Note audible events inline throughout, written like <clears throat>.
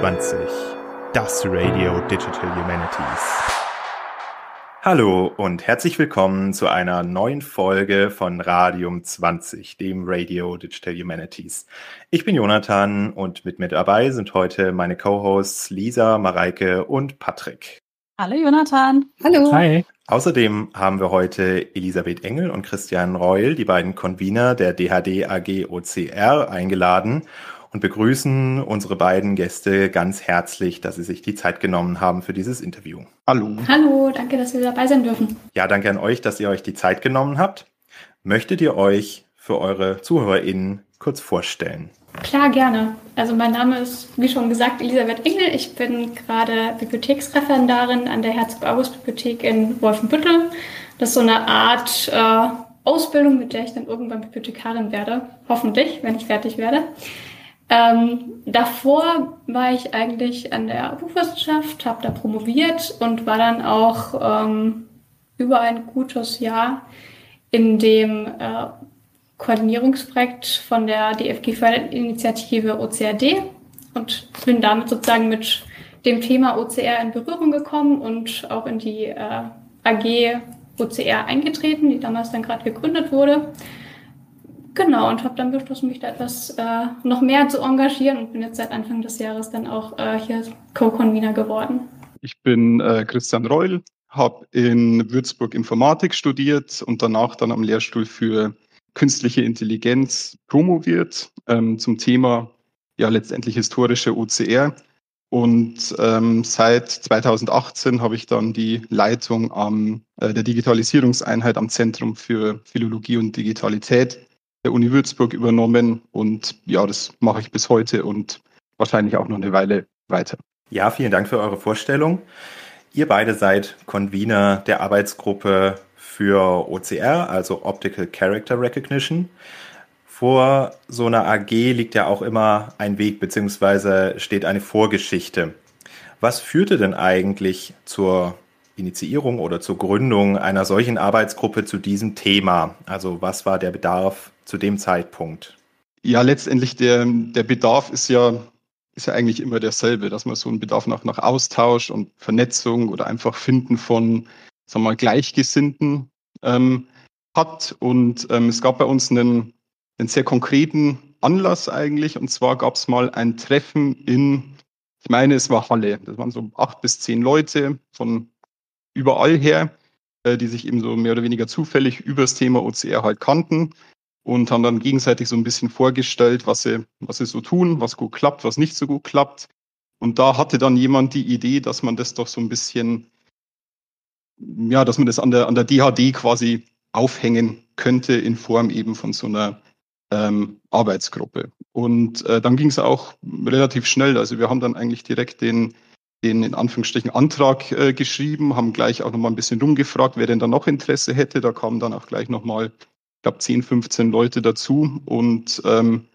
20, das Radio Digital Humanities. Hallo und herzlich willkommen zu einer neuen Folge von Radium 20, dem Radio Digital Humanities. Ich bin Jonathan und mit mir dabei sind heute meine Co-Hosts Lisa, Mareike und Patrick. Hallo Jonathan. Hallo. Hi. Außerdem haben wir heute Elisabeth Engel und Christian Reul, die beiden Convener der DHD AG OCR, eingeladen und begrüßen unsere beiden Gäste ganz herzlich, dass sie sich die Zeit genommen haben für dieses Interview. Hallo. Hallo, danke, dass wir dabei sein dürfen. Ja, danke an euch, dass ihr euch die Zeit genommen habt. Möchtet ihr euch für eure ZuhörerInnen kurz vorstellen? Klar, gerne. Also mein Name ist, wie schon gesagt, Elisabeth Engel. Ich bin gerade Bibliotheksreferendarin an der Herzog-August-Bibliothek in Wolfenbüttel. Das ist so eine Art äh, Ausbildung, mit der ich dann irgendwann Bibliothekarin werde. Hoffentlich, wenn ich fertig werde. Ähm, davor war ich eigentlich an der Buchwissenschaft, habe da promoviert und war dann auch ähm, über ein gutes Jahr in dem äh, Koordinierungsprojekt von der DFG-Förderinitiative OCRD und bin damit sozusagen mit dem Thema OCR in Berührung gekommen und auch in die äh, AG OCR eingetreten, die damals dann gerade gegründet wurde. Genau, und habe dann beschlossen, mich da etwas äh, noch mehr zu engagieren und bin jetzt seit Anfang des Jahres dann auch äh, hier Co-Convener geworden. Ich bin äh, Christian Reul, habe in Würzburg Informatik studiert und danach dann am Lehrstuhl für künstliche Intelligenz promoviert ähm, zum Thema ja letztendlich historische OCR. Und ähm, seit 2018 habe ich dann die Leitung am, äh, der Digitalisierungseinheit am Zentrum für Philologie und Digitalität der Uni Würzburg übernommen und ja, das mache ich bis heute und wahrscheinlich auch noch eine Weile weiter. Ja, vielen Dank für eure Vorstellung. Ihr beide seid Convener der Arbeitsgruppe für OCR, also Optical Character Recognition. Vor so einer AG liegt ja auch immer ein Weg beziehungsweise steht eine Vorgeschichte. Was führte denn eigentlich zur Initiierung oder zur Gründung einer solchen Arbeitsgruppe zu diesem Thema? Also was war der Bedarf zu dem Zeitpunkt? Ja, letztendlich der, der Bedarf ist ja, ist ja eigentlich immer derselbe, dass man so einen Bedarf nach, nach Austausch und Vernetzung oder einfach Finden von, sagen wir mal, Gleichgesinnten ähm, hat. Und ähm, es gab bei uns einen, einen sehr konkreten Anlass eigentlich. Und zwar gab es mal ein Treffen in, ich meine, es war Halle. Das waren so acht bis zehn Leute von überall her, äh, die sich eben so mehr oder weniger zufällig über das Thema OCR halt kannten und haben dann gegenseitig so ein bisschen vorgestellt, was sie, was sie so tun, was gut klappt, was nicht so gut klappt. Und da hatte dann jemand die Idee, dass man das doch so ein bisschen, ja, dass man das an der, an der DHD quasi aufhängen könnte in Form eben von so einer ähm, Arbeitsgruppe. Und äh, dann ging es auch relativ schnell. Also wir haben dann eigentlich direkt den, den in Anführungsstrichen Antrag äh, geschrieben, haben gleich auch nochmal ein bisschen rumgefragt, wer denn da noch Interesse hätte. Da kamen dann auch gleich nochmal ich glaube, 10, 15 Leute dazu und ähm,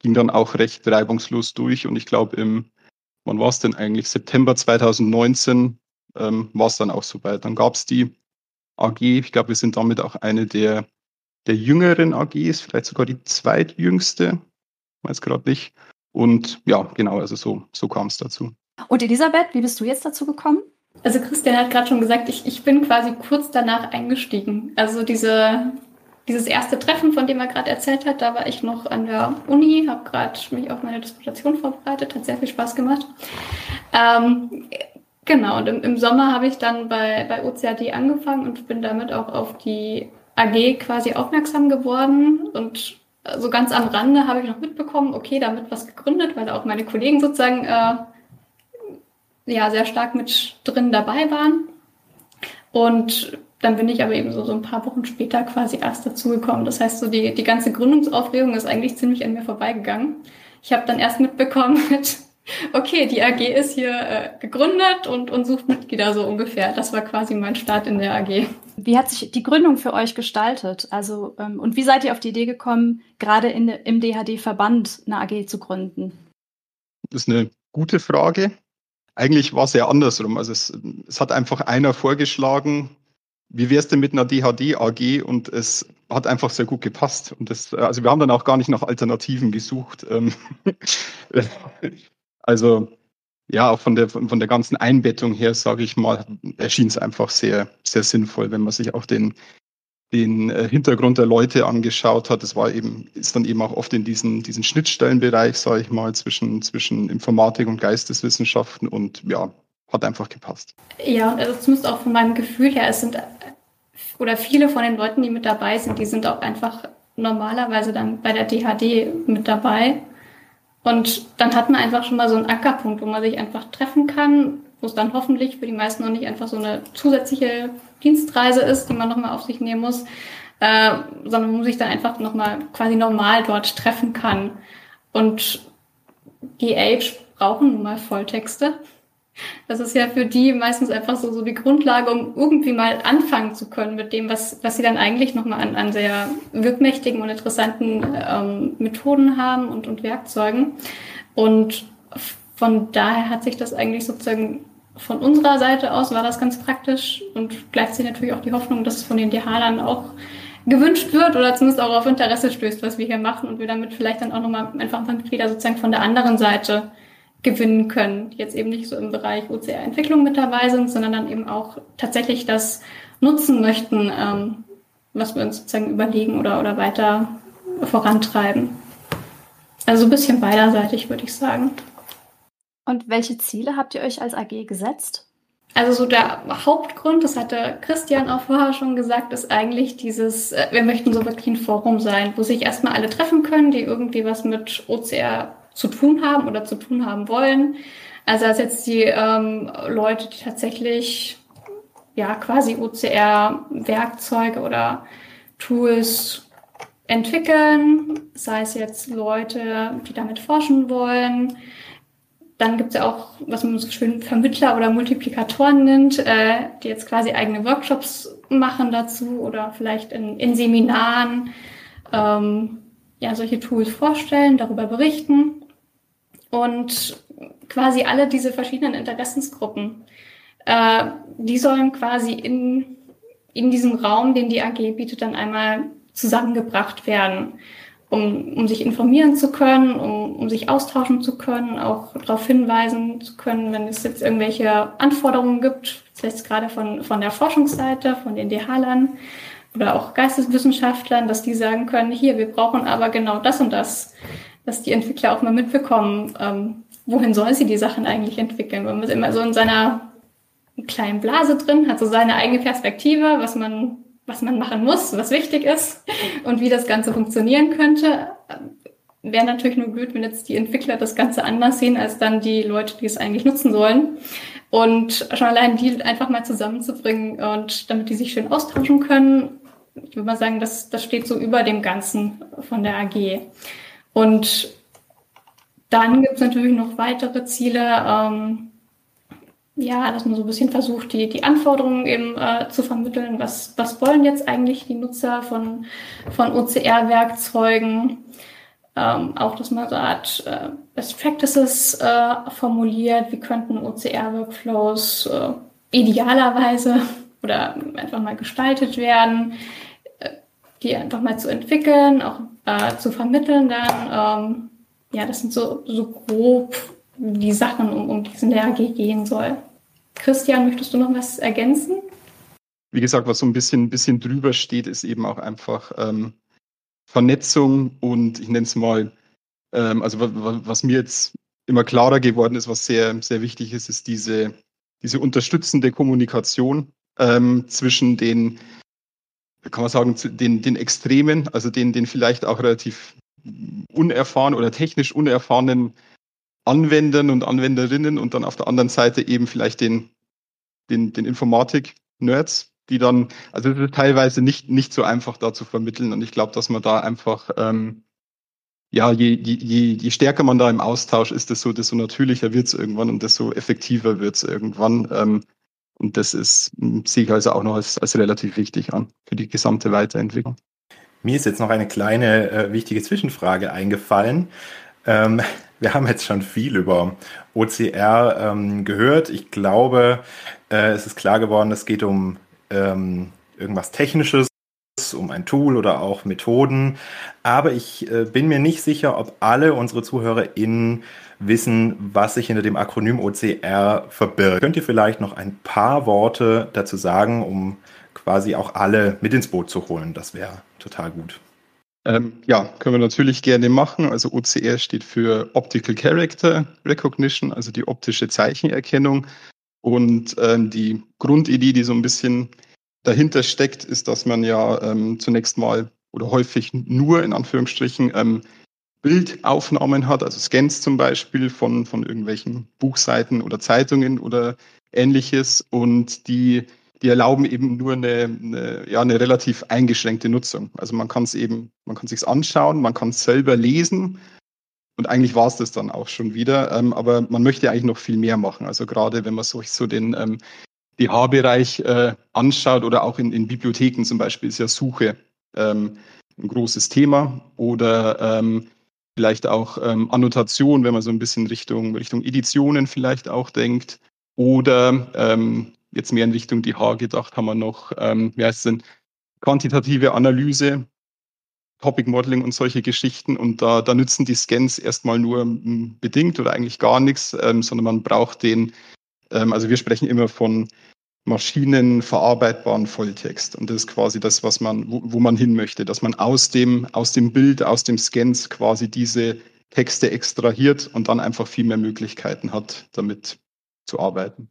ging dann auch recht reibungslos durch. Und ich glaube, im, wann war es denn eigentlich? September 2019 ähm, war es dann auch soweit. Dann gab es die AG, ich glaube, wir sind damit auch eine der, der jüngeren AGs, vielleicht sogar die zweitjüngste, weiß gerade nicht. Und ja, genau, also so, so kam es dazu. Und Elisabeth, wie bist du jetzt dazu gekommen? Also Christian hat gerade schon gesagt, ich, ich bin quasi kurz danach eingestiegen. Also diese, dieses erste Treffen, von dem er gerade erzählt hat, da war ich noch an der Uni, habe gerade mich auf meine Disputation vorbereitet, hat sehr viel Spaß gemacht. Ähm, genau, und im, im Sommer habe ich dann bei, bei OCAD angefangen und bin damit auch auf die AG quasi aufmerksam geworden und so ganz am Rande habe ich noch mitbekommen, okay, damit was gegründet, weil auch meine Kollegen sozusagen äh, ja sehr stark mit drin dabei waren. Und dann bin ich aber eben so, so ein paar Wochen später quasi erst dazugekommen. Das heißt, so die, die ganze Gründungsaufregung ist eigentlich ziemlich an mir vorbeigegangen. Ich habe dann erst mitbekommen <laughs> mit, okay, die AG ist hier äh, gegründet und, und sucht Mitglieder so ungefähr. Das war quasi mein Start in der AG. Wie hat sich die Gründung für euch gestaltet? Also, ähm, und wie seid ihr auf die Idee gekommen, gerade in, im DHD-Verband eine AG zu gründen? Das ist eine gute Frage. Eigentlich war es ja andersrum. Also es, es hat einfach einer vorgeschlagen, wie wär's denn mit einer DHD AG? Und es hat einfach sehr gut gepasst. Und das, also wir haben dann auch gar nicht nach Alternativen gesucht. Ähm, <laughs> also ja, auch von der, von der ganzen Einbettung her, sage ich mal, erschien es einfach sehr, sehr sinnvoll, wenn man sich auch den, den äh, Hintergrund der Leute angeschaut hat. Das war eben, ist dann eben auch oft in diesen, diesen Schnittstellenbereich, sage ich mal, zwischen, zwischen Informatik und Geisteswissenschaften und ja, hat einfach gepasst. Ja, also zumindest auch von meinem Gefühl her, es sind oder viele von den Leuten, die mit dabei sind, die sind auch einfach normalerweise dann bei der DHD mit dabei. Und dann hat man einfach schon mal so einen Ankerpunkt, wo man sich einfach treffen kann, wo es dann hoffentlich für die meisten noch nicht einfach so eine zusätzliche Dienstreise ist, die man nochmal auf sich nehmen muss, äh, sondern wo man sich dann einfach nochmal quasi normal dort treffen kann. Und die Apes brauchen nun mal Volltexte. Das ist ja für die meistens einfach so, so die Grundlage, um irgendwie mal anfangen zu können mit dem, was, was sie dann eigentlich nochmal an, an sehr wirkmächtigen und interessanten ähm, Methoden haben und, und Werkzeugen. Und von daher hat sich das eigentlich sozusagen von unserer Seite aus war das ganz praktisch und gleichzeitig natürlich auch die Hoffnung, dass es von den DHlern auch gewünscht wird oder zumindest auch auf Interesse stößt, was wir hier machen und wir damit vielleicht dann auch nochmal einfach ein paar Mitglieder sozusagen von der anderen Seite gewinnen können, die jetzt eben nicht so im Bereich OCR-Entwicklung mit dabei sind, sondern dann eben auch tatsächlich das nutzen möchten, ähm, was wir uns sozusagen überlegen oder, oder weiter vorantreiben. Also ein bisschen beiderseitig, würde ich sagen. Und welche Ziele habt ihr euch als AG gesetzt? Also so der Hauptgrund, das hatte Christian auch vorher schon gesagt, ist eigentlich dieses, äh, wir möchten so wirklich ein Forum sein, wo sich erstmal alle treffen können, die irgendwie was mit OCR zu tun haben oder zu tun haben wollen. Also als jetzt die ähm, Leute, die tatsächlich ja quasi OCR-Werkzeuge oder Tools entwickeln, sei es jetzt Leute, die damit forschen wollen. Dann gibt es ja auch, was man so schön Vermittler oder Multiplikatoren nennt, äh, die jetzt quasi eigene Workshops machen dazu oder vielleicht in, in Seminaren ähm, ja solche Tools vorstellen, darüber berichten. Und quasi alle diese verschiedenen Interessensgruppen, äh, die sollen quasi in, in diesem Raum, den die AG bietet, dann einmal zusammengebracht werden, um, um sich informieren zu können, um, um sich austauschen zu können, auch darauf hinweisen zu können, wenn es jetzt irgendwelche Anforderungen gibt, vielleicht gerade von, von der Forschungsseite, von den DH-Lern oder auch Geisteswissenschaftlern, dass die sagen können, hier, wir brauchen aber genau das und das dass die Entwickler auch mal mitbekommen, ähm, wohin sollen sie die Sachen eigentlich entwickeln. Man ist immer so in seiner kleinen Blase drin, hat so seine eigene Perspektive, was man, was man machen muss, was wichtig ist und wie das Ganze funktionieren könnte. Wäre natürlich nur blöd, wenn jetzt die Entwickler das Ganze anders sehen, als dann die Leute, die es eigentlich nutzen sollen. Und schon allein die einfach mal zusammenzubringen und damit die sich schön austauschen können, ich würde mal sagen, das, das steht so über dem Ganzen von der AG. Und dann gibt es natürlich noch weitere Ziele, ähm, ja, dass man so ein bisschen versucht, die, die Anforderungen eben äh, zu vermitteln. Was, was wollen jetzt eigentlich die Nutzer von, von OCR-Werkzeugen? Ähm, auch, dass man so eine Art äh, Best Practices äh, formuliert. Wie könnten OCR-Workflows äh, idealerweise <laughs> oder einfach mal gestaltet werden? die einfach mal zu entwickeln, auch äh, zu vermitteln dann. Ähm, ja, das sind so, so grob die Sachen, um, um die es in der AG gehen soll. Christian, möchtest du noch was ergänzen? Wie gesagt, was so ein bisschen, bisschen drüber steht, ist eben auch einfach ähm, Vernetzung und ich nenne es mal, ähm, also was, mir jetzt immer klarer geworden ist, was sehr, sehr wichtig ist, ist diese, diese unterstützende Kommunikation ähm, zwischen den kann man sagen, den, den Extremen, also den, den vielleicht auch relativ unerfahren oder technisch unerfahrenen Anwendern und Anwenderinnen und dann auf der anderen Seite eben vielleicht den, den, den Informatik-Nerds, die dann, also es ist teilweise nicht, nicht so einfach da zu vermitteln und ich glaube, dass man da einfach, ähm, ja, je, je, je stärker man da im Austausch ist, desto, desto natürlicher wird es irgendwann und desto effektiver wird es irgendwann. Ähm, und das ist, hm, sehe ich also auch noch als, als relativ wichtig an für die gesamte Weiterentwicklung. Mir ist jetzt noch eine kleine äh, wichtige Zwischenfrage eingefallen. Ähm, wir haben jetzt schon viel über OCR ähm, gehört. Ich glaube, äh, es ist klar geworden, es geht um ähm, irgendwas Technisches es um ein Tool oder auch Methoden. Aber ich äh, bin mir nicht sicher, ob alle unsere ZuhörerInnen wissen, was sich hinter dem Akronym OCR verbirgt. Könnt ihr vielleicht noch ein paar Worte dazu sagen, um quasi auch alle mit ins Boot zu holen? Das wäre total gut. Ähm, ja, können wir natürlich gerne machen. Also OCR steht für Optical Character Recognition, also die optische Zeichenerkennung. Und ähm, die Grundidee, die so ein bisschen dahinter steckt, ist, dass man ja ähm, zunächst mal oder häufig nur in Anführungsstrichen ähm, Bildaufnahmen hat, also Scans zum Beispiel von, von irgendwelchen Buchseiten oder Zeitungen oder ähnliches und die, die erlauben eben nur eine, eine, ja, eine relativ eingeschränkte Nutzung. Also man kann es eben, man kann sich anschauen, man kann es selber lesen und eigentlich war es das dann auch schon wieder. Ähm, aber man möchte eigentlich noch viel mehr machen. Also gerade wenn man sich so den ähm, DH-Bereich äh, anschaut oder auch in, in Bibliotheken zum Beispiel ist ja Suche ähm, ein großes Thema oder ähm, vielleicht auch ähm, Annotation, wenn man so ein bisschen Richtung, Richtung Editionen vielleicht auch denkt. Oder ähm, jetzt mehr in Richtung DH gedacht, haben wir noch, ähm, wie heißt es denn, quantitative Analyse, Topic Modeling und solche Geschichten. Und da, da nützen die Scans erstmal nur hm, bedingt oder eigentlich gar nichts, ähm, sondern man braucht den, ähm, also wir sprechen immer von maschinenverarbeitbaren Volltext. Und das ist quasi das, was man, wo, wo, man hin möchte, dass man aus dem, aus dem Bild, aus dem Scans quasi diese Texte extrahiert und dann einfach viel mehr Möglichkeiten hat, damit zu arbeiten.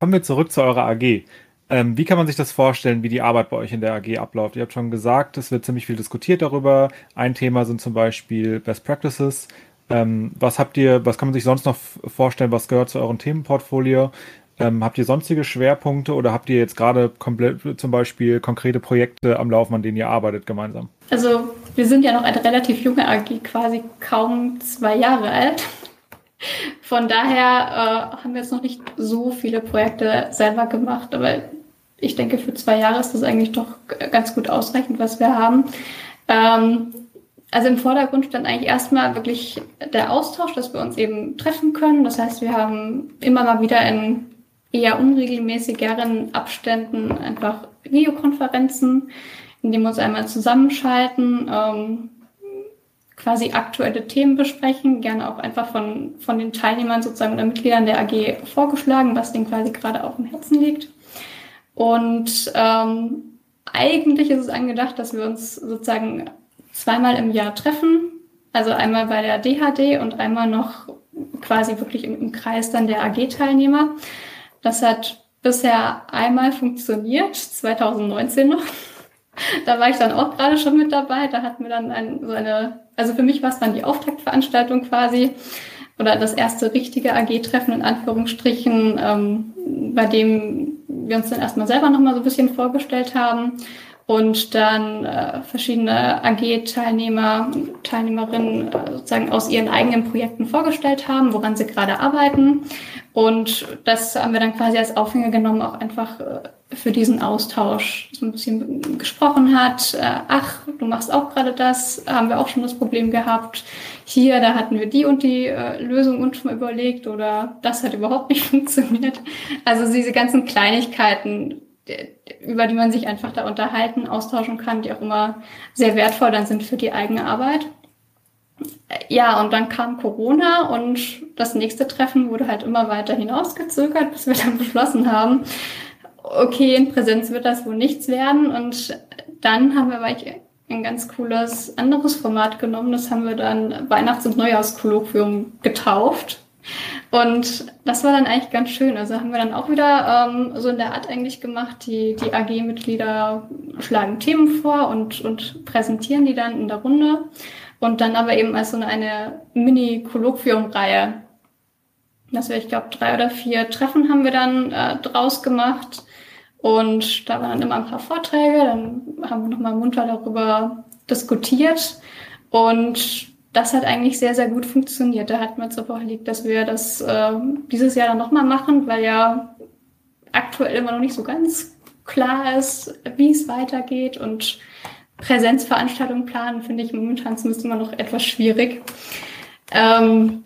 Kommen wir zurück zu eurer AG. Ähm, wie kann man sich das vorstellen, wie die Arbeit bei euch in der AG abläuft? Ihr habt schon gesagt, es wird ziemlich viel diskutiert darüber. Ein Thema sind zum Beispiel Best Practices. Ähm, was habt ihr, was kann man sich sonst noch vorstellen, was gehört zu eurem Themenportfolio? Ähm, habt ihr sonstige Schwerpunkte oder habt ihr jetzt gerade komplett zum Beispiel konkrete Projekte am Laufen, an denen ihr arbeitet gemeinsam? Also wir sind ja noch eine relativ junge AG, quasi kaum zwei Jahre alt. Von daher äh, haben wir jetzt noch nicht so viele Projekte selber gemacht, aber ich denke, für zwei Jahre ist das eigentlich doch ganz gut ausreichend, was wir haben. Ähm, also im Vordergrund stand eigentlich erstmal wirklich der Austausch, dass wir uns eben treffen können. Das heißt, wir haben immer mal wieder in eher unregelmäßigeren Abständen einfach Videokonferenzen, in denen wir uns einmal zusammenschalten, ähm, quasi aktuelle Themen besprechen, gerne auch einfach von, von den Teilnehmern sozusagen oder Mitgliedern der AG vorgeschlagen, was denen quasi gerade auf dem Herzen liegt. Und ähm, eigentlich ist es angedacht, dass wir uns sozusagen zweimal im Jahr treffen. Also einmal bei der DHD und einmal noch quasi wirklich im, im Kreis dann der AG-Teilnehmer. Das hat bisher einmal funktioniert, 2019 noch. Da war ich dann auch gerade schon mit dabei. Da hatten wir dann ein, so eine, also für mich war es dann die Auftaktveranstaltung quasi oder das erste richtige AG-Treffen in Anführungsstrichen, ähm, bei dem wir uns dann erstmal selber nochmal so ein bisschen vorgestellt haben und dann äh, verschiedene AG-Teilnehmer, Teilnehmerinnen äh, sozusagen aus ihren eigenen Projekten vorgestellt haben, woran sie gerade arbeiten. Und das haben wir dann quasi als Aufhänger genommen, auch einfach äh, für diesen Austausch so ein bisschen gesprochen hat. Äh, ach, du machst auch gerade das, haben wir auch schon das Problem gehabt. Hier, da hatten wir die und die äh, Lösung uns schon mal überlegt oder das hat überhaupt nicht <laughs> funktioniert. Also diese ganzen Kleinigkeiten über die man sich einfach da unterhalten, austauschen kann, die auch immer sehr wertvoll dann sind für die eigene Arbeit. Ja, und dann kam Corona und das nächste Treffen wurde halt immer weiter hinausgezögert, bis wir dann <laughs> beschlossen haben, okay, in Präsenz wird das wohl nichts werden. Und dann haben wir ein ganz cooles anderes Format genommen. Das haben wir dann Weihnachts- und Neujahrskolloquium getauft. Und das war dann eigentlich ganz schön. Also haben wir dann auch wieder ähm, so in der Art eigentlich gemacht. Die, die AG-Mitglieder schlagen Themen vor und, und präsentieren die dann in der Runde. Und dann aber eben als so eine, Mini-Kolloquium-Reihe. Das wir, ich glaube, drei oder vier Treffen haben wir dann äh, draus gemacht. Und da waren dann immer ein paar Vorträge. Dann haben wir nochmal munter darüber diskutiert. Und das hat eigentlich sehr, sehr gut funktioniert. Da hat mir jetzt aber liegt, dass wir das äh, dieses Jahr dann nochmal machen, weil ja aktuell immer noch nicht so ganz klar ist, wie es weitergeht und Präsenzveranstaltungen planen, finde ich momentan zumindest immer noch etwas schwierig. Ähm,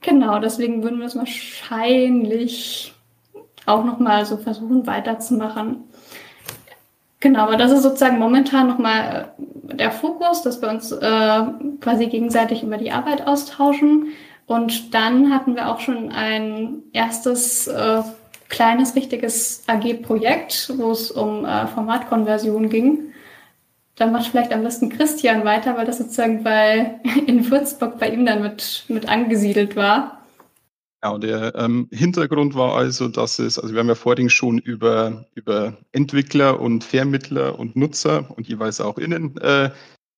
genau, deswegen würden wir es wahrscheinlich auch nochmal so versuchen weiterzumachen. Genau, aber das ist sozusagen momentan nochmal äh, der Fokus, dass wir uns äh, quasi gegenseitig über die Arbeit austauschen. Und dann hatten wir auch schon ein erstes äh, kleines, richtiges AG-Projekt, wo es um äh, Formatkonversion ging. Da macht vielleicht am besten Christian weiter, weil das sozusagen bei, <laughs> in Würzburg bei ihm dann mit, mit angesiedelt war. Genau, der ähm, Hintergrund war also, dass es, also wir haben ja vorhin schon über, über Entwickler und Vermittler und Nutzer und jeweils auch innen äh,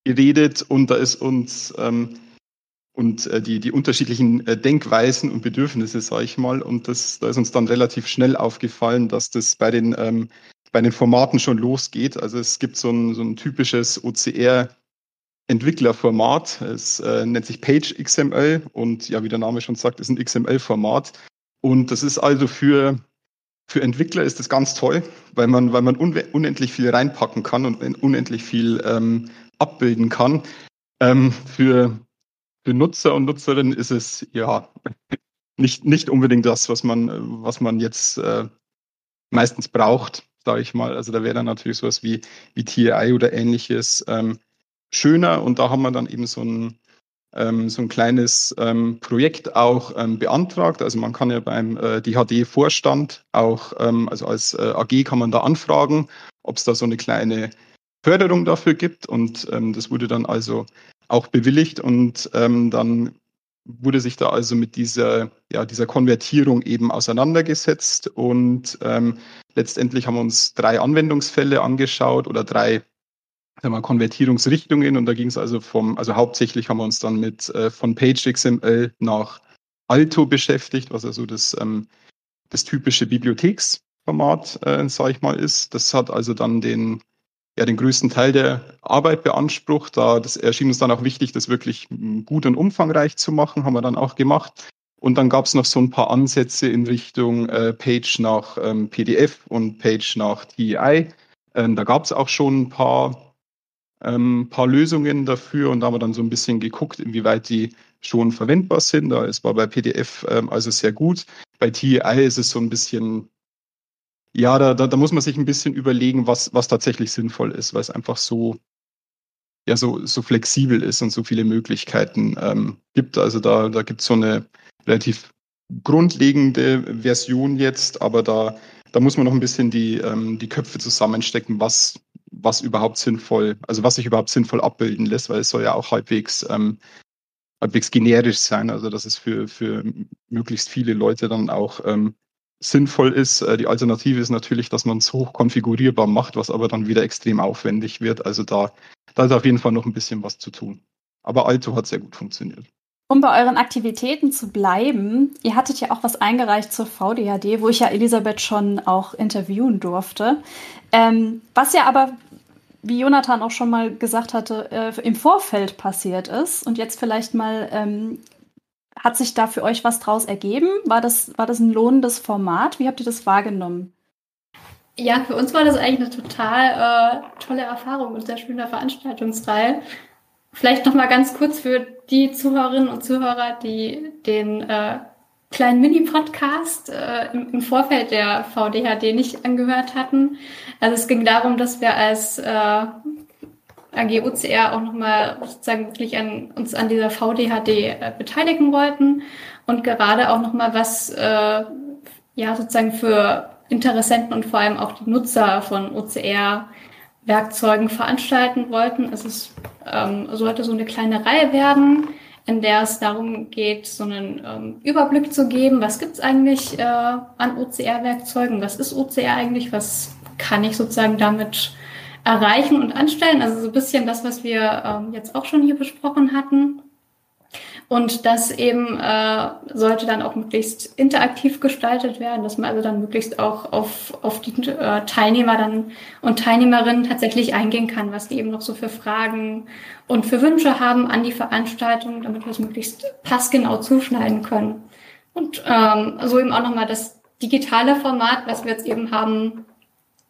geredet und da ist uns ähm, und äh, die, die unterschiedlichen äh, Denkweisen und Bedürfnisse, sage ich mal, und das, da ist uns dann relativ schnell aufgefallen, dass das bei den, ähm, bei den Formaten schon losgeht. Also es gibt so ein, so ein typisches OCR Entwicklerformat. Es äh, nennt sich Page XML und ja, wie der Name schon sagt, ist ein XML-Format. Und das ist also für, für Entwickler ist das ganz toll, weil man, weil man unendlich viel reinpacken kann und unendlich viel ähm, abbilden kann. Ähm, für, für Nutzer und Nutzerinnen ist es ja nicht, nicht unbedingt das, was man, was man jetzt äh, meistens braucht, sage ich mal. Also da wäre dann natürlich sowas wie, wie TI oder ähnliches ähm, schöner und da haben wir dann eben so ein, ähm, so ein kleines ähm, Projekt auch ähm, beantragt. Also man kann ja beim äh, DHD-Vorstand auch, ähm, also als äh, AG kann man da anfragen, ob es da so eine kleine Förderung dafür gibt und ähm, das wurde dann also auch bewilligt und ähm, dann wurde sich da also mit dieser, ja, dieser Konvertierung eben auseinandergesetzt und letztendlich haben wir uns drei Anwendungsfälle angeschaut oder drei sagen wir, Konvertierungsrichtungen und da ging es also vom, also hauptsächlich haben wir uns dann mit äh, von PageXML nach Alto beschäftigt, was also das, ähm, das typische Bibliotheksformat, äh, sage ich mal, ist. Das hat also dann den, ja, den größten Teil der Arbeit beansprucht. Da das erschien uns dann auch wichtig, das wirklich gut und umfangreich zu machen, haben wir dann auch gemacht. Und dann gab es noch so ein paar Ansätze in Richtung äh, Page nach ähm, PDF und Page nach TEI. Ähm, da gab es auch schon ein paar ähm, paar Lösungen dafür und da haben wir dann so ein bisschen geguckt, inwieweit die schon verwendbar sind. Da ist war bei PDF ähm, also sehr gut. Bei TI ist es so ein bisschen, ja, da, da, da muss man sich ein bisschen überlegen, was, was tatsächlich sinnvoll ist, weil es einfach so, ja, so, so flexibel ist und so viele Möglichkeiten ähm, gibt. Also da, da gibt es so eine relativ grundlegende Version jetzt, aber da, da muss man noch ein bisschen die, ähm, die Köpfe zusammenstecken, was, was überhaupt sinnvoll, also was sich überhaupt sinnvoll abbilden lässt, weil es soll ja auch halbwegs, ähm, halbwegs generisch sein, also dass es für, für möglichst viele Leute dann auch ähm, sinnvoll ist. Äh, die Alternative ist natürlich, dass man es hoch konfigurierbar macht, was aber dann wieder extrem aufwendig wird. Also da, da ist auf jeden Fall noch ein bisschen was zu tun. Aber Alto hat sehr gut funktioniert. Um bei euren Aktivitäten zu bleiben, ihr hattet ja auch was eingereicht zur VDHD, wo ich ja Elisabeth schon auch interviewen durfte. Ähm, was ja aber wie Jonathan auch schon mal gesagt hatte, äh, im Vorfeld passiert ist. Und jetzt vielleicht mal, ähm, hat sich da für euch was draus ergeben? War das, war das ein lohnendes Format? Wie habt ihr das wahrgenommen? Ja, für uns war das eigentlich eine total äh, tolle Erfahrung und sehr schöne Veranstaltungsreihe. Vielleicht noch mal ganz kurz für die Zuhörerinnen und Zuhörer, die den äh, kleinen Mini-Podcast äh, im, im, Vorfeld der VDHD nicht angehört hatten. Also es ging darum, dass wir als äh, AG UCR auch nochmal sozusagen wirklich an, uns an dieser VDHD äh, beteiligen wollten und gerade auch nochmal was äh, ja sozusagen für Interessenten und vor allem auch die Nutzer von OCR Werkzeugen veranstalten wollten. Es ist, ähm, sollte so eine kleine Reihe werden in der es darum geht, so einen ähm, Überblick zu geben, was gibt's eigentlich äh, an OCR-Werkzeugen, was ist OCR eigentlich, was kann ich sozusagen damit erreichen und anstellen. Also so ein bisschen das, was wir ähm, jetzt auch schon hier besprochen hatten. Und das eben äh, sollte dann auch möglichst interaktiv gestaltet werden, dass man also dann möglichst auch auf, auf die äh, Teilnehmer dann und Teilnehmerinnen tatsächlich eingehen kann, was die eben noch so für Fragen und für Wünsche haben an die Veranstaltung, damit wir es möglichst passgenau zuschneiden können. Und ähm, so eben auch nochmal das digitale Format, was wir jetzt eben haben,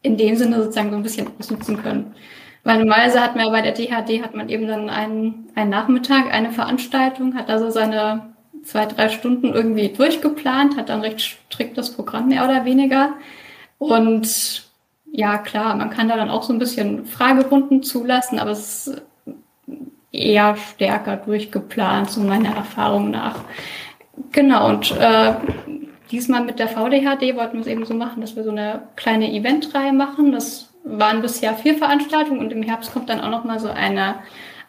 in dem Sinne sozusagen so ein bisschen ausnutzen können. Normalerweise hat man ja bei der DHD hat man eben dann einen, einen Nachmittag, eine Veranstaltung, hat also seine zwei, drei Stunden irgendwie durchgeplant, hat dann recht strikt das Programm mehr oder weniger. Und ja klar, man kann da dann auch so ein bisschen Fragerunden zulassen, aber es ist eher stärker durchgeplant, so meiner Erfahrung nach. Genau, und äh, diesmal mit der VDHD wollten wir es eben so machen, dass wir so eine kleine Eventreihe machen. Das waren bisher vier Veranstaltungen und im Herbst kommt dann auch noch mal so eine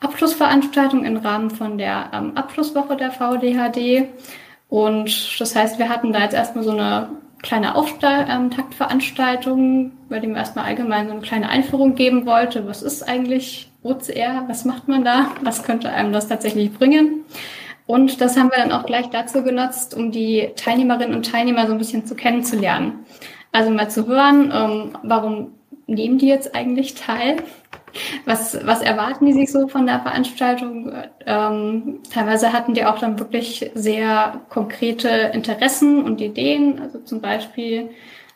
Abschlussveranstaltung im Rahmen von der ähm, Abschlusswoche der VDHD. Und das heißt, wir hatten da jetzt erstmal so eine kleine Auftaktveranstaltung, bei dem wir erstmal allgemein so eine kleine Einführung geben wollte. Was ist eigentlich OCR? Was macht man da? Was könnte einem das tatsächlich bringen? Und das haben wir dann auch gleich dazu genutzt, um die Teilnehmerinnen und Teilnehmer so ein bisschen zu kennenzulernen. Also mal zu hören, ähm, warum nehmen die jetzt eigentlich teil? Was, was erwarten die sich so von der Veranstaltung? Ähm, teilweise hatten die auch dann wirklich sehr konkrete Interessen und Ideen. Also zum Beispiel,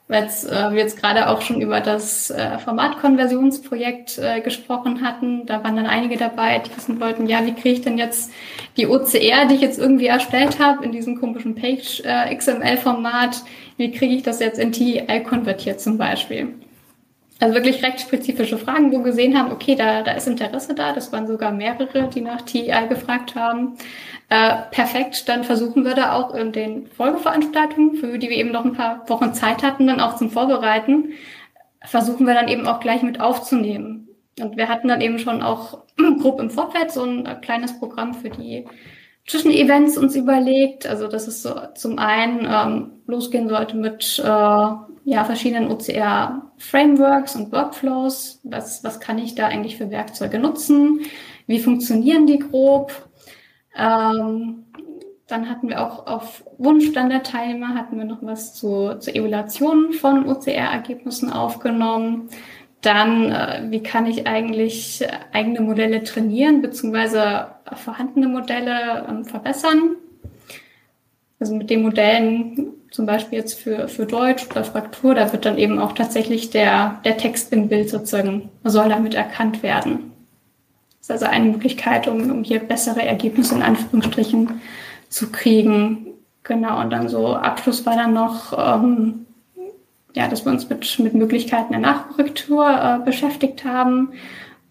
weil äh, wir jetzt gerade auch schon über das äh, Formatkonversionsprojekt äh, gesprochen hatten. Da waren dann einige dabei, die wissen wollten, ja, wie kriege ich denn jetzt die OCR, die ich jetzt irgendwie erstellt habe, in diesem komischen Page äh, wie kriege ich das jetzt in TI konvertiert zum Beispiel? Also wirklich recht spezifische Fragen, wo wir gesehen haben, okay, da, da ist Interesse da. Das waren sogar mehrere, die nach TEI gefragt haben. Äh, perfekt, dann versuchen wir da auch in den Folgeveranstaltungen, für die wir eben noch ein paar Wochen Zeit hatten, dann auch zum Vorbereiten, versuchen wir dann eben auch gleich mit aufzunehmen. Und wir hatten dann eben schon auch <clears throat> grob im Vorfeld so ein kleines Programm für die Zwischenevents uns überlegt. Also dass es so zum einen ähm, losgehen sollte mit äh, ja, verschiedenen OCR-Frameworks und Workflows. Was, was kann ich da eigentlich für Werkzeuge nutzen? Wie funktionieren die grob? Ähm, dann hatten wir auch auf Wunsch dann der Teilnehmer hatten wir noch was zu, zur Evaluation von OCR-Ergebnissen aufgenommen. Dann, äh, wie kann ich eigentlich eigene Modelle trainieren, beziehungsweise vorhandene Modelle ähm, verbessern? Also mit den Modellen, zum Beispiel jetzt für, für Deutsch oder Fraktur, da wird dann eben auch tatsächlich der, der Text im Bild sozusagen, soll damit erkannt werden. Das ist also eine Möglichkeit, um, um hier bessere Ergebnisse in Anführungsstrichen zu kriegen. Genau, und dann so Abschluss war dann noch ähm, ja, dass wir uns mit, mit Möglichkeiten der Nachkorrektur äh, beschäftigt haben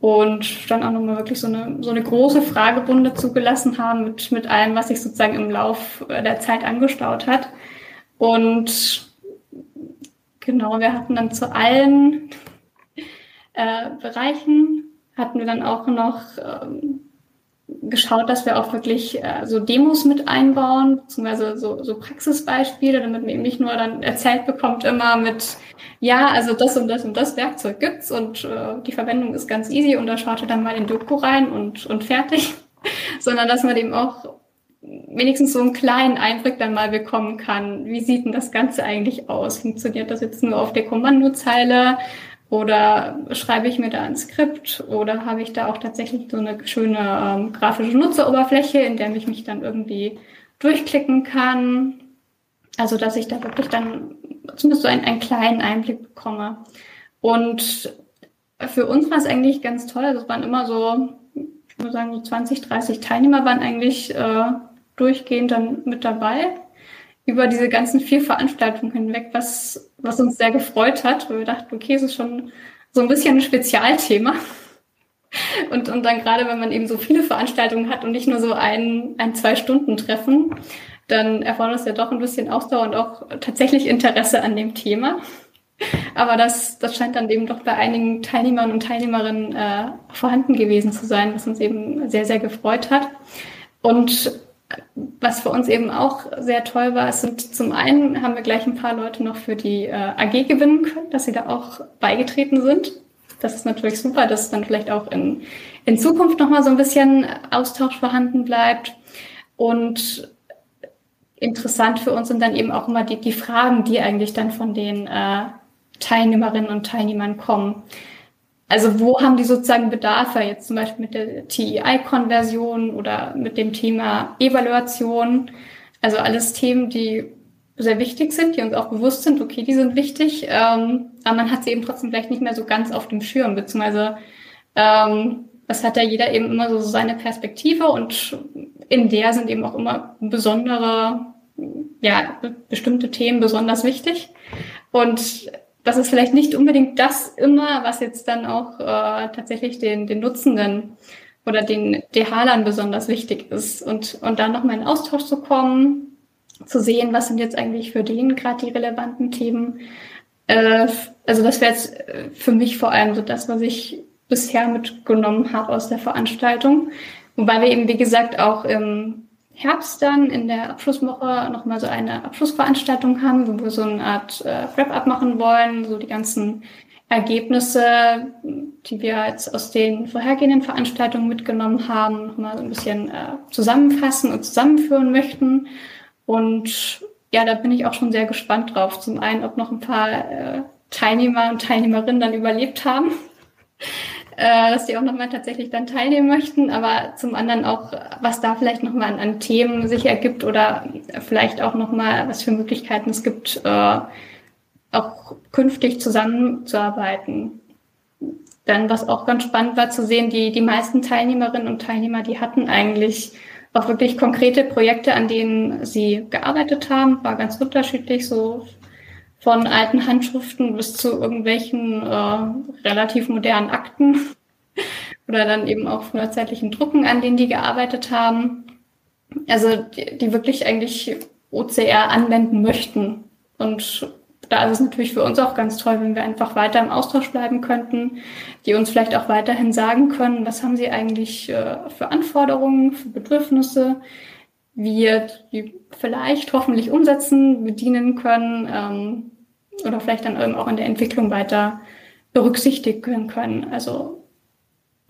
und dann auch nochmal wirklich so eine, so eine große Fragerunde zugelassen haben mit, mit allem, was sich sozusagen im Lauf der Zeit angestaut hat. Und genau, wir hatten dann zu allen äh, Bereichen, hatten wir dann auch noch ähm, geschaut, dass wir auch wirklich äh, so Demos mit einbauen, beziehungsweise so, so Praxisbeispiele, damit man eben nicht nur dann erzählt bekommt immer mit, ja, also das und das und das Werkzeug gibt's und äh, die Verwendung ist ganz easy und da schaut ihr dann mal in Doku rein und, und fertig, <laughs> sondern dass man eben auch wenigstens so einen kleinen Einblick dann mal bekommen kann. Wie sieht denn das Ganze eigentlich aus? Funktioniert das jetzt nur auf der Kommandozeile? Oder schreibe ich mir da ein Skript oder habe ich da auch tatsächlich so eine schöne ähm, grafische Nutzeroberfläche, in der ich mich dann irgendwie durchklicken kann. Also dass ich da wirklich dann zumindest so einen, einen kleinen Einblick bekomme. Und für uns war es eigentlich ganz toll. Also es waren immer so, ich würde sagen, so 20, 30 Teilnehmer waren eigentlich äh, durchgehend dann mit dabei über diese ganzen vier Veranstaltungen hinweg, was, was uns sehr gefreut hat, weil wir dachten, okay, es ist schon so ein bisschen ein Spezialthema. Und, und dann gerade, wenn man eben so viele Veranstaltungen hat und nicht nur so ein, ein zwei Stunden Treffen, dann erfordert es ja doch ein bisschen Ausdauer und auch tatsächlich Interesse an dem Thema. Aber das, das scheint dann eben doch bei einigen Teilnehmern und Teilnehmerinnen äh, vorhanden gewesen zu sein, was uns eben sehr, sehr gefreut hat. Und was für uns eben auch sehr toll war, es sind zum einen haben wir gleich ein paar Leute noch für die äh, AG gewinnen können, dass sie da auch beigetreten sind. Das ist natürlich super, dass dann vielleicht auch in, in Zukunft nochmal so ein bisschen Austausch vorhanden bleibt. Und interessant für uns sind dann eben auch immer die, die Fragen, die eigentlich dann von den äh, Teilnehmerinnen und Teilnehmern kommen. Also wo haben die sozusagen Bedarfe, jetzt zum Beispiel mit der TEI-Konversion oder mit dem Thema Evaluation? Also alles Themen, die sehr wichtig sind, die uns auch bewusst sind, okay, die sind wichtig, ähm, aber man hat sie eben trotzdem vielleicht nicht mehr so ganz auf dem Schirm, beziehungsweise ähm, das hat ja jeder eben immer so seine Perspektive und in der sind eben auch immer besondere, ja, bestimmte Themen besonders wichtig. Und was ist vielleicht nicht unbedingt das immer, was jetzt dann auch äh, tatsächlich den, den Nutzenden oder den DHlern besonders wichtig ist. Und, und dann nochmal in Austausch zu kommen, zu sehen, was sind jetzt eigentlich für den gerade die relevanten Themen. Äh, also das wäre jetzt äh, für mich vor allem so das, was ich bisher mitgenommen habe aus der Veranstaltung. Wobei wir eben, wie gesagt, auch im Herbst dann in der Abschlusswoche nochmal so eine Abschlussveranstaltung haben, wo wir so eine Art äh, Wrap-up machen wollen, so die ganzen Ergebnisse, die wir jetzt aus den vorhergehenden Veranstaltungen mitgenommen haben, nochmal so ein bisschen äh, zusammenfassen und zusammenführen möchten. Und ja, da bin ich auch schon sehr gespannt drauf. Zum einen, ob noch ein paar äh, Teilnehmer und Teilnehmerinnen dann überlebt haben äh, dass die auch nochmal tatsächlich dann teilnehmen möchten, aber zum anderen auch, was da vielleicht nochmal an, an Themen sich ergibt oder vielleicht auch nochmal, was für Möglichkeiten es gibt, äh, auch künftig zusammenzuarbeiten. Dann, was auch ganz spannend war zu sehen, die, die meisten Teilnehmerinnen und Teilnehmer, die hatten eigentlich auch wirklich konkrete Projekte, an denen sie gearbeitet haben, war ganz unterschiedlich, so von alten Handschriften bis zu irgendwelchen äh, relativ modernen Akten <laughs> oder dann eben auch früherzeitlichen Drucken, an denen die gearbeitet haben. Also die, die wirklich eigentlich OCR anwenden möchten. Und da ist es natürlich für uns auch ganz toll, wenn wir einfach weiter im Austausch bleiben könnten, die uns vielleicht auch weiterhin sagen können, was haben sie eigentlich äh, für Anforderungen, für Bedürfnisse, wie wir die vielleicht hoffentlich umsetzen, bedienen können ähm, oder vielleicht dann eben auch in der Entwicklung weiter berücksichtigen können. Also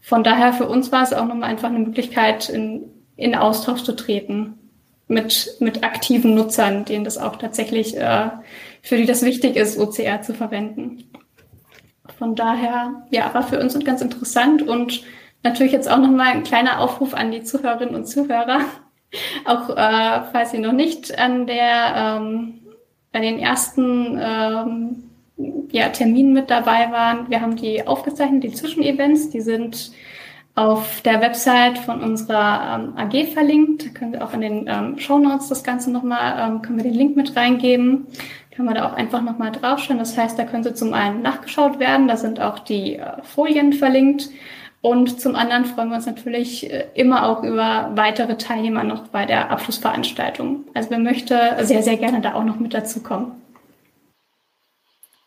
von daher für uns war es auch nochmal einfach eine Möglichkeit, in, in Austausch zu treten mit, mit aktiven Nutzern, denen das auch tatsächlich, äh, für die das wichtig ist, OCR zu verwenden. Von daher, ja, war für uns ganz interessant und natürlich jetzt auch nochmal ein kleiner Aufruf an die Zuhörerinnen und Zuhörer. <laughs> Auch äh, falls ihr noch nicht an der ähm, bei den ersten ähm, ja, Terminen mit dabei waren. Wir haben die aufgezeichnet, die Zwischenevents, die sind auf der Website von unserer ähm, AG verlinkt. Da können wir auch in den ähm, Show Notes das Ganze nochmal, ähm, können wir den Link mit reingeben. Kann man da auch einfach nochmal draufschauen. Das heißt, da können sie zum einen nachgeschaut werden. Da sind auch die äh, Folien verlinkt. Und zum anderen freuen wir uns natürlich äh, immer auch über weitere Teilnehmer noch bei der Abschlussveranstaltung. Also wer möchte sehr, sehr gerne da auch noch mit dazukommen.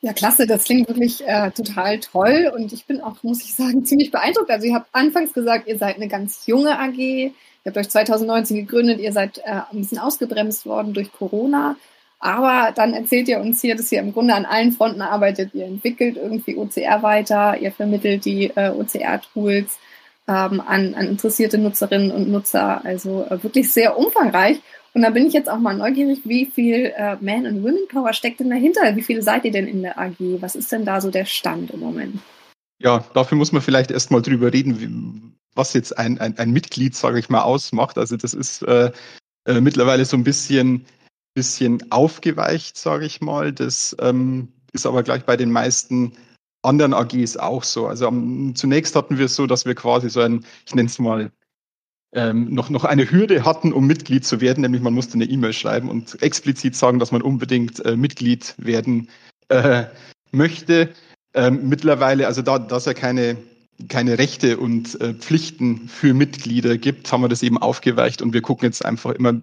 Ja, klasse, das klingt wirklich äh, total toll und ich bin auch, muss ich sagen, <laughs> ziemlich beeindruckt. Also ihr habt anfangs gesagt, ihr seid eine ganz junge AG, ihr habt euch 2019 gegründet, ihr seid äh, ein bisschen ausgebremst worden durch Corona. Aber dann erzählt ihr uns hier, dass ihr im Grunde an allen Fronten arbeitet. Ihr entwickelt irgendwie OCR weiter, ihr vermittelt die äh, OCR-Tools ähm, an, an interessierte Nutzerinnen und Nutzer. Also äh, wirklich sehr umfangreich. Und da bin ich jetzt auch mal neugierig, wie viel äh, Man- und Women-Power steckt denn dahinter? Wie viele seid ihr denn in der AG? Was ist denn da so der Stand im Moment? Ja, dafür muss man vielleicht erstmal drüber reden, wie, was jetzt ein, ein, ein Mitglied, sage ich mal, ausmacht. Also das ist äh, äh, mittlerweile so ein bisschen bisschen aufgeweicht, sage ich mal. Das ähm, ist aber gleich bei den meisten anderen AGs auch so. Also um, zunächst hatten wir es so, dass wir quasi so ein, ich nenne es mal, ähm, noch, noch eine Hürde hatten, um Mitglied zu werden, nämlich man musste eine E-Mail schreiben und explizit sagen, dass man unbedingt äh, Mitglied werden äh, möchte. Ähm, mittlerweile, also da, dass er keine keine Rechte und äh, Pflichten für Mitglieder gibt, haben wir das eben aufgeweicht und wir gucken jetzt einfach immer,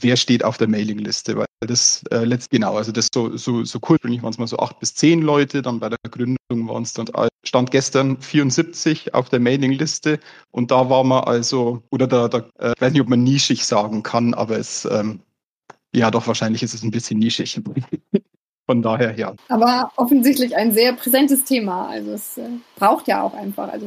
wer steht auf der Mailingliste, weil das äh, letzt genau, also das so so so ursprünglich waren es mal so acht bis zehn Leute, dann bei der Gründung waren es dann stand gestern 74 auf der Mailingliste und da war man also oder da, da äh, ich weiß nicht, ob man nischig sagen kann, aber es ähm, ja doch wahrscheinlich ist es ein bisschen nischig. <laughs> Von daher, ja. Aber offensichtlich ein sehr präsentes Thema. Also es äh, braucht ja auch einfach, also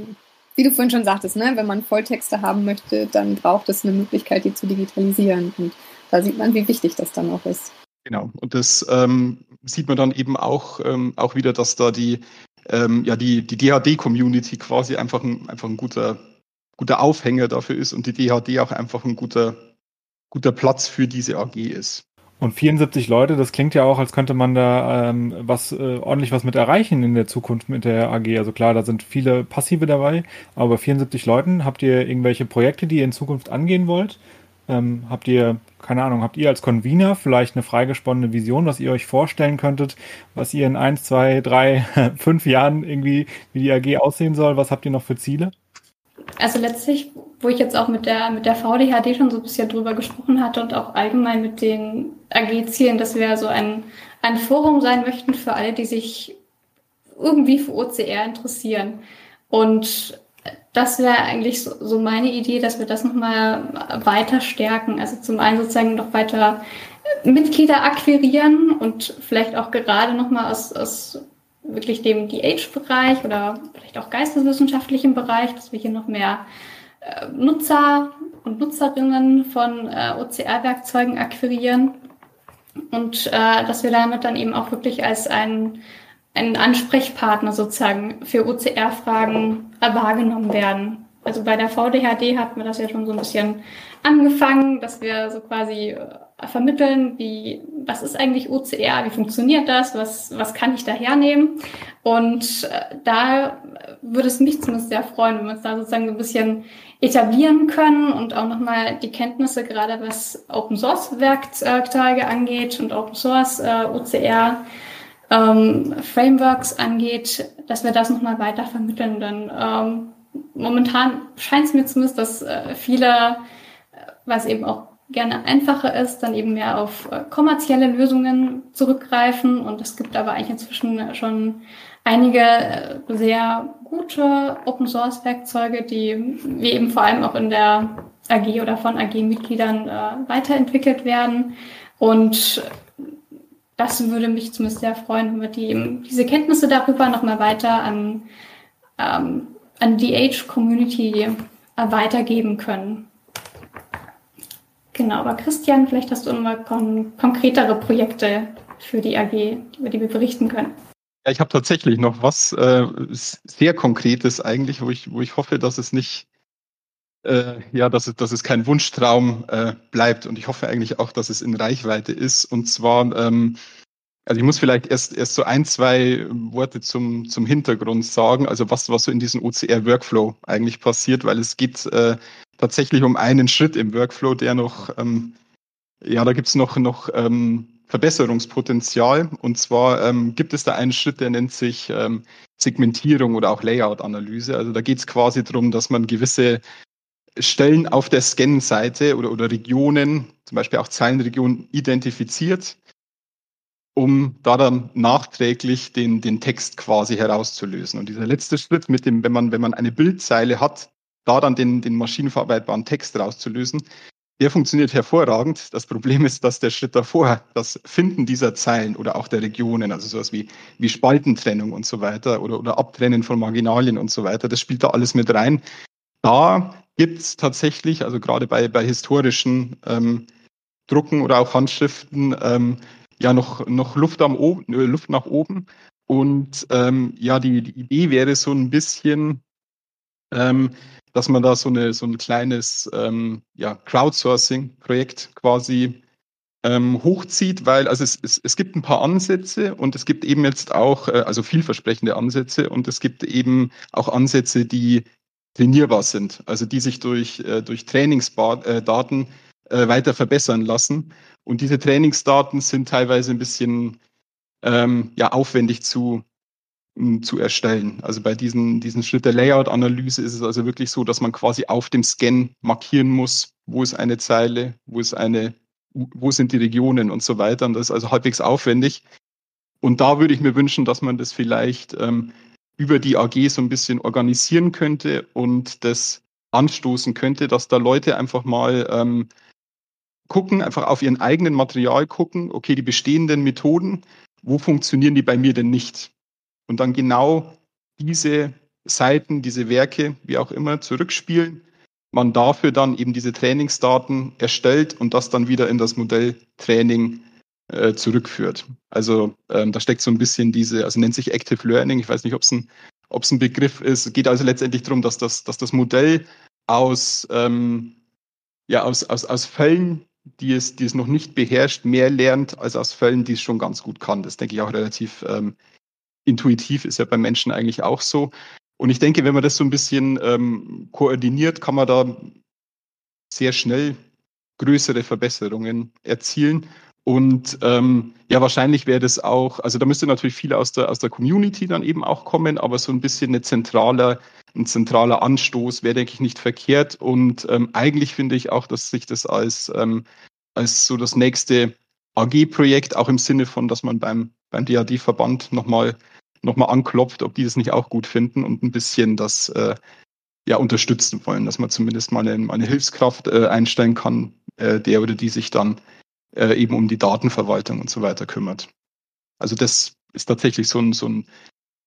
wie du vorhin schon sagtest, ne, wenn man Volltexte haben möchte, dann braucht es eine Möglichkeit, die zu digitalisieren. Und da sieht man, wie wichtig das dann auch ist. Genau. Und das ähm, sieht man dann eben auch, ähm, auch wieder, dass da die, ähm, ja, die, die DHD-Community quasi einfach ein, einfach ein guter, guter Aufhänger dafür ist und die DHD auch einfach ein guter, guter Platz für diese AG ist. Und 74 Leute, das klingt ja auch, als könnte man da ähm, was äh, ordentlich was mit erreichen in der Zukunft mit der AG. Also klar, da sind viele Passive dabei, aber bei 74 Leuten habt ihr irgendwelche Projekte, die ihr in Zukunft angehen wollt? Ähm, habt ihr, keine Ahnung, habt ihr als Convener vielleicht eine freigesponnene Vision, was ihr euch vorstellen könntet, was ihr in eins, zwei, drei, <laughs> fünf Jahren irgendwie, wie die AG aussehen soll? Was habt ihr noch für Ziele? Also letztlich, wo ich jetzt auch mit der, mit der VDHD schon so ein bisschen drüber gesprochen hatte und auch allgemein mit den AG-Zielen, dass wir so ein, ein Forum sein möchten für alle, die sich irgendwie für OCR interessieren. Und das wäre eigentlich so, so, meine Idee, dass wir das nochmal weiter stärken. Also zum einen sozusagen noch weiter Mitglieder akquirieren und vielleicht auch gerade nochmal aus, aus wirklich dem DH-Bereich oder vielleicht auch geisteswissenschaftlichen Bereich, dass wir hier noch mehr äh, Nutzer und Nutzerinnen von äh, OCR-Werkzeugen akquirieren und äh, dass wir damit dann eben auch wirklich als ein ein Ansprechpartner sozusagen für OCR-Fragen wahrgenommen werden. Also bei der VDHD hatten wir das ja schon so ein bisschen angefangen, dass wir so quasi äh, vermitteln, wie, was ist eigentlich OCR, wie funktioniert das, was, was kann ich da hernehmen. Und äh, da würde es mich zumindest sehr freuen, wenn wir uns da sozusagen so ein bisschen etablieren können und auch nochmal die Kenntnisse, gerade was Open Source Werkzeuge angeht und Open Source äh, OCR ähm, Frameworks angeht, dass wir das nochmal weiter vermitteln. Denn ähm, momentan scheint es mir zumindest, dass äh, viele, was eben auch gerne einfacher ist, dann eben mehr auf äh, kommerzielle Lösungen zurückgreifen. Und es gibt aber eigentlich inzwischen schon einige äh, sehr gute Open Source Werkzeuge, die wie eben vor allem auch in der AG oder von AG-Mitgliedern äh, weiterentwickelt werden. Und das würde mich zumindest sehr freuen, wenn wir die, diese Kenntnisse darüber nochmal weiter an, ähm, an die Age-Community weitergeben können. Genau, aber Christian, vielleicht hast du noch kon konkretere Projekte für die AG, über die wir berichten können. Ja, ich habe tatsächlich noch was äh, sehr Konkretes eigentlich, wo ich, wo ich hoffe, dass es nicht äh, ja, dass dass es kein Wunschtraum äh, bleibt. Und ich hoffe eigentlich auch, dass es in Reichweite ist. Und zwar, ähm, also ich muss vielleicht erst, erst so ein, zwei Worte zum, zum Hintergrund sagen, also was, was so in diesem OCR-Workflow eigentlich passiert, weil es geht äh, tatsächlich um einen Schritt im Workflow, der noch, ähm, ja, da gibt's noch, noch ähm, Verbesserungspotenzial. Und zwar ähm, gibt es da einen Schritt, der nennt sich ähm, Segmentierung oder auch Layout-Analyse. Also da geht es quasi darum, dass man gewisse Stellen auf der Scan-Seite oder, oder Regionen, zum Beispiel auch Zeilenregionen, identifiziert, um da dann nachträglich den, den Text quasi herauszulösen. Und dieser letzte Schritt mit dem, wenn man, wenn man eine Bildzeile hat, da dann den, den maschinenverarbeitbaren Text rauszulösen, der funktioniert hervorragend. Das Problem ist, dass der Schritt davor, das Finden dieser Zeilen oder auch der Regionen, also sowas wie, wie Spaltentrennung und so weiter oder, oder Abtrennen von Marginalien und so weiter, das spielt da alles mit rein. Da gibt es tatsächlich, also gerade bei, bei historischen ähm, Drucken oder auch Handschriften, ähm, ja noch, noch Luft, am o äh, Luft nach oben. Und ähm, ja, die, die Idee wäre so ein bisschen, ähm, dass man da so, eine, so ein kleines ähm, ja, Crowdsourcing-Projekt quasi ähm, hochzieht, weil also es, es, es gibt ein paar Ansätze und es gibt eben jetzt auch, äh, also vielversprechende Ansätze und es gibt eben auch Ansätze, die trainierbar sind, also die sich durch, äh, durch Trainingsdaten äh, weiter verbessern lassen. Und diese Trainingsdaten sind teilweise ein bisschen ähm, ja, aufwendig zu, zu erstellen. Also bei diesen, diesen Schritt der Layout-Analyse ist es also wirklich so, dass man quasi auf dem Scan markieren muss, wo ist eine Zeile, wo ist eine, wo sind die Regionen und so weiter. Und das ist also halbwegs aufwendig. Und da würde ich mir wünschen, dass man das vielleicht ähm, über die AG so ein bisschen organisieren könnte und das anstoßen könnte, dass da Leute einfach mal ähm, gucken, einfach auf ihren eigenen Material gucken, okay, die bestehenden Methoden, wo funktionieren die bei mir denn nicht? Und dann genau diese Seiten, diese Werke, wie auch immer, zurückspielen. Man dafür dann eben diese Trainingsdaten erstellt und das dann wieder in das Modelltraining äh, zurückführt. Also ähm, da steckt so ein bisschen diese, also nennt sich Active Learning, ich weiß nicht, ob es ein, ein Begriff ist. Geht also letztendlich darum, dass das, dass das Modell aus, ähm, ja, aus, aus, aus Fällen, die es, die es noch nicht beherrscht, mehr lernt, als aus Fällen, die es schon ganz gut kann. Das denke ich auch relativ ähm, intuitiv, ist ja beim Menschen eigentlich auch so. Und ich denke, wenn man das so ein bisschen ähm, koordiniert, kann man da sehr schnell größere Verbesserungen erzielen. Und ähm, ja, wahrscheinlich wäre das auch, also da müsste natürlich viel aus der, aus der Community dann eben auch kommen, aber so ein bisschen eine zentrale, ein zentraler Anstoß wäre, denke ich, nicht verkehrt. Und ähm, eigentlich finde ich auch, dass sich das als, ähm, als so das nächste AG-Projekt, auch im Sinne von, dass man beim, beim DAD-Verband nochmal noch mal anklopft, ob die das nicht auch gut finden und ein bisschen das äh, ja, unterstützen wollen, dass man zumindest mal eine, eine Hilfskraft äh, einstellen kann, äh, der oder die sich dann äh, eben um die Datenverwaltung und so weiter kümmert. Also das ist tatsächlich so ein, so ein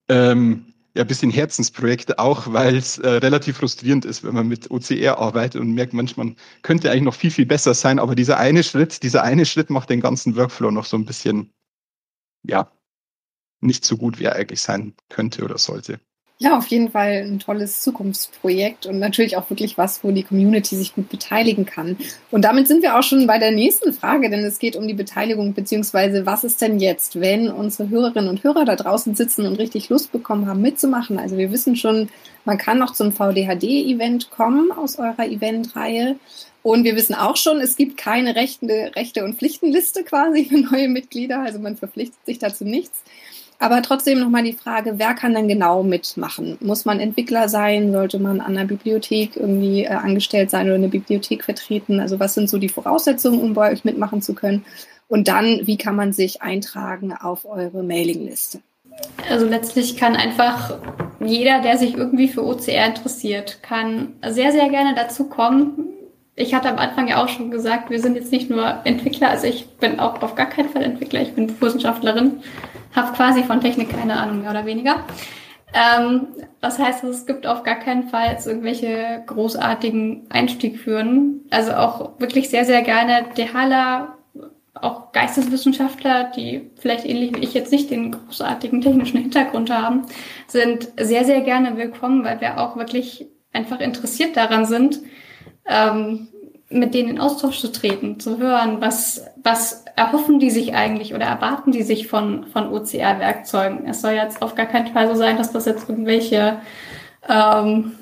ähm, ja, bisschen Herzensprojekt auch, weil es äh, relativ frustrierend ist, wenn man mit OCR arbeitet und merkt, manchmal könnte eigentlich noch viel, viel besser sein, aber dieser eine Schritt, dieser eine Schritt macht den ganzen Workflow noch so ein bisschen, ja, nicht so gut, wie er eigentlich sein könnte oder sollte. Ja, auf jeden Fall ein tolles Zukunftsprojekt und natürlich auch wirklich was, wo die Community sich gut beteiligen kann. Und damit sind wir auch schon bei der nächsten Frage, denn es geht um die Beteiligung, beziehungsweise was ist denn jetzt, wenn unsere Hörerinnen und Hörer da draußen sitzen und richtig Lust bekommen haben, mitzumachen? Also wir wissen schon, man kann noch zum VDHD-Event kommen aus eurer Eventreihe. Und wir wissen auch schon, es gibt keine Rechte, Rechte und Pflichtenliste quasi für neue Mitglieder. Also man verpflichtet sich dazu nichts. Aber trotzdem nochmal die Frage, wer kann denn genau mitmachen? Muss man Entwickler sein? Sollte man an einer Bibliothek irgendwie äh, angestellt sein oder eine Bibliothek vertreten? Also was sind so die Voraussetzungen, um bei euch mitmachen zu können? Und dann, wie kann man sich eintragen auf eure Mailingliste? Also letztlich kann einfach jeder, der sich irgendwie für OCR interessiert, kann sehr, sehr gerne dazu kommen. Ich hatte am Anfang ja auch schon gesagt, wir sind jetzt nicht nur Entwickler, also ich bin auch auf gar keinen Fall Entwickler, ich bin Wissenschaftlerin habe quasi von Technik keine Ahnung, mehr oder weniger. Ähm, das heißt, es gibt auf gar keinen Fall irgendwelche großartigen Einstiegshürden. Also auch wirklich sehr, sehr gerne DHler, auch Geisteswissenschaftler, die vielleicht ähnlich wie ich jetzt nicht den großartigen technischen Hintergrund haben, sind sehr, sehr gerne willkommen, weil wir auch wirklich einfach interessiert daran sind, ähm, mit denen in Austausch zu treten, zu hören, was, was erhoffen die sich eigentlich oder erwarten die sich von, von OCR-Werkzeugen. Es soll jetzt auf gar keinen Fall so sein, dass das jetzt irgendwelche, ähm,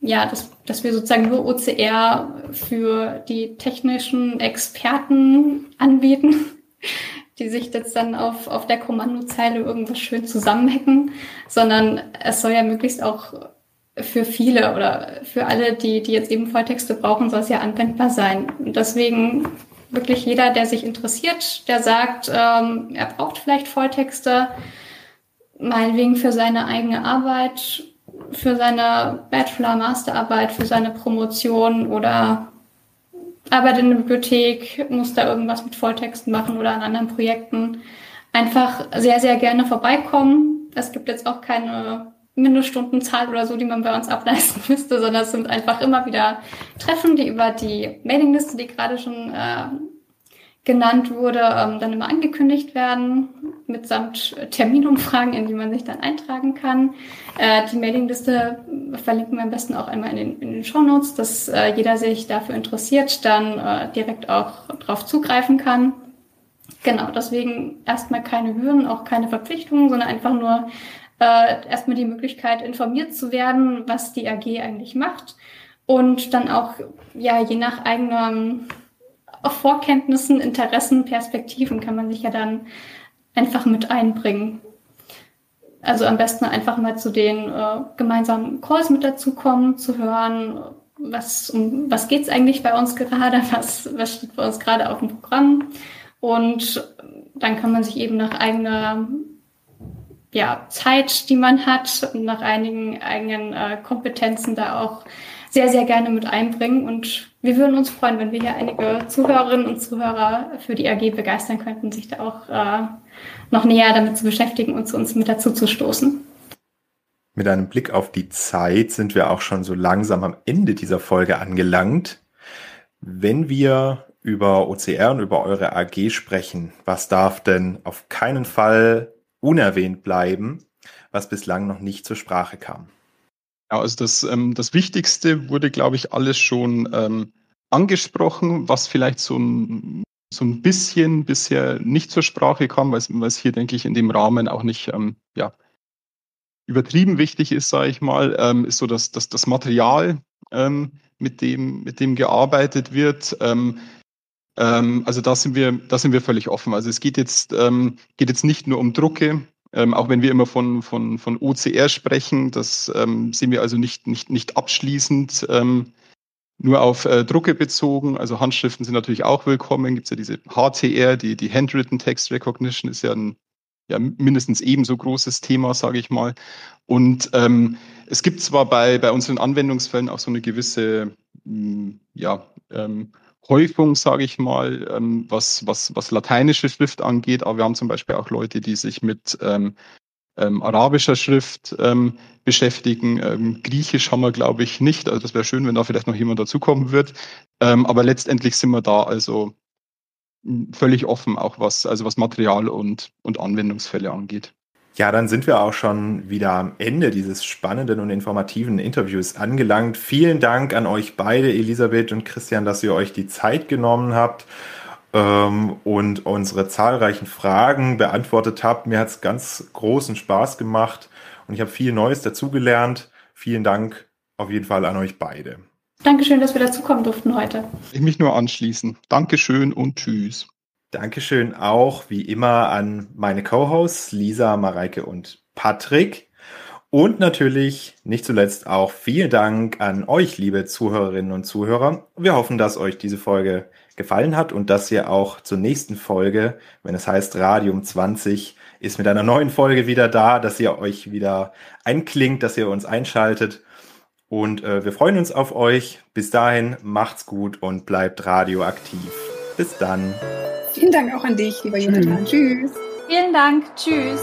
ja, dass, dass wir sozusagen nur OCR für die technischen Experten anbieten, <laughs> die sich jetzt dann auf, auf der Kommandozeile irgendwas schön zusammenhacken, sondern es soll ja möglichst auch für viele oder für alle, die, die jetzt eben Volltexte brauchen, soll es ja anwendbar sein. Und deswegen wirklich jeder, der sich interessiert, der sagt, ähm, er braucht vielleicht Volltexte, meinetwegen für seine eigene Arbeit, für seine Bachelor-, Masterarbeit, für seine Promotion oder arbeitet in der Bibliothek, muss da irgendwas mit Volltexten machen oder an anderen Projekten. Einfach sehr, sehr gerne vorbeikommen. Es gibt jetzt auch keine Mindeststundenzahl oder so, die man bei uns ableisten <laughs> müsste, sondern es sind einfach immer wieder Treffen, die über die Mailingliste, die gerade schon äh, genannt wurde, ähm, dann immer angekündigt werden, mitsamt Terminumfragen, in die man sich dann eintragen kann. Äh, die Mailingliste verlinken wir am besten auch einmal in den, in den Show Notes, dass äh, jeder sich dafür interessiert, dann äh, direkt auch darauf zugreifen kann. Genau, deswegen erstmal keine Hürden, auch keine Verpflichtungen, sondern einfach nur äh, erstmal die Möglichkeit, informiert zu werden, was die AG eigentlich macht und dann auch, ja, je nach eigenen Vorkenntnissen, Interessen, Perspektiven kann man sich ja dann einfach mit einbringen. Also am besten einfach mal zu den äh, gemeinsamen Calls mit dazukommen, zu hören, was, um was geht's eigentlich bei uns gerade, <laughs> was, was steht bei uns gerade auf dem Programm. Und dann kann man sich eben nach eigener ja, Zeit, die man hat und nach einigen eigenen äh, Kompetenzen da auch sehr, sehr gerne mit einbringen. Und wir würden uns freuen, wenn wir hier einige Zuhörerinnen und Zuhörer für die AG begeistern könnten, sich da auch äh, noch näher damit zu beschäftigen und zu uns mit dazu zu stoßen. Mit einem Blick auf die Zeit sind wir auch schon so langsam am Ende dieser Folge angelangt. Wenn wir über OCR und über eure AG sprechen, was darf denn auf keinen Fall unerwähnt bleiben, was bislang noch nicht zur Sprache kam? Ja, also das, ähm, das Wichtigste wurde, glaube ich, alles schon ähm, angesprochen, was vielleicht so ein, so ein bisschen bisher nicht zur Sprache kam, weil es hier, denke ich, in dem Rahmen auch nicht ähm, ja, übertrieben wichtig ist, sage ich mal, ähm, ist so dass, dass das Material, ähm, mit, dem, mit dem gearbeitet wird. Ähm, Ähm, also da sind wir, da sind wir völlig offen. Also es geht jetzt, ähm, geht jetzt nicht nur um Drucke, ähm, auch wenn wir immer von, von, von OCR sprechen, das ähm, sehen wir also nicht, nicht, nicht abschließend ähm, nur auf äh, Drucke bezogen. Also Handschriften sind natürlich auch willkommen. Gibt es ja diese HTR, die, die Handwritten Text Recognition ist ja ein ja, mindestens ebenso großes Thema, sage ich mal. Und ähm, es gibt zwar bei, bei unseren Anwendungsfällen auch so eine gewisse mh, ja, ähm, Häufung, sage ich mal, ähm, was, was, was lateinische Schrift angeht, aber wir haben zum Beispiel auch Leute, die sich mit ähm, ähm, arabischer Schrift ähm, beschäftigen. Ähm, Griechisch haben wir, glaube ich, nicht. Also das wäre schön, wenn da vielleicht noch jemand dazukommen wird. Ähm, aber letztendlich sind wir da also völlig offen, auch was, also was Material und, und Anwendungsfälle angeht. Ja, dann sind wir auch schon wieder am Ende dieses spannenden und informativen Interviews angelangt. Vielen Dank an euch beide, Elisabeth und Christian, dass ihr euch die Zeit genommen habt ähm, und unsere zahlreichen Fragen beantwortet habt. Mir hat es ganz großen Spaß gemacht und ich habe viel Neues dazugelernt. Vielen Dank auf jeden Fall an euch beide. Dankeschön, dass wir dazukommen durften heute. Ich mich nur anschließen. Dankeschön und tschüss. Dankeschön auch wie immer an meine Co-Hosts Lisa, Mareike und Patrick. Und natürlich nicht zuletzt auch vielen Dank an euch, liebe Zuhörerinnen und Zuhörer. Wir hoffen, dass euch diese Folge gefallen hat und dass ihr auch zur nächsten Folge, wenn es heißt Radium 20, ist mit einer neuen Folge wieder da, dass ihr euch wieder einklingt, dass ihr uns einschaltet. Und äh, wir freuen uns auf euch. Bis dahin, macht's gut und bleibt radioaktiv. Bis dann. Vielen Dank auch an dich, lieber Jonathan. Tschüss. Vielen Dank. Tschüss.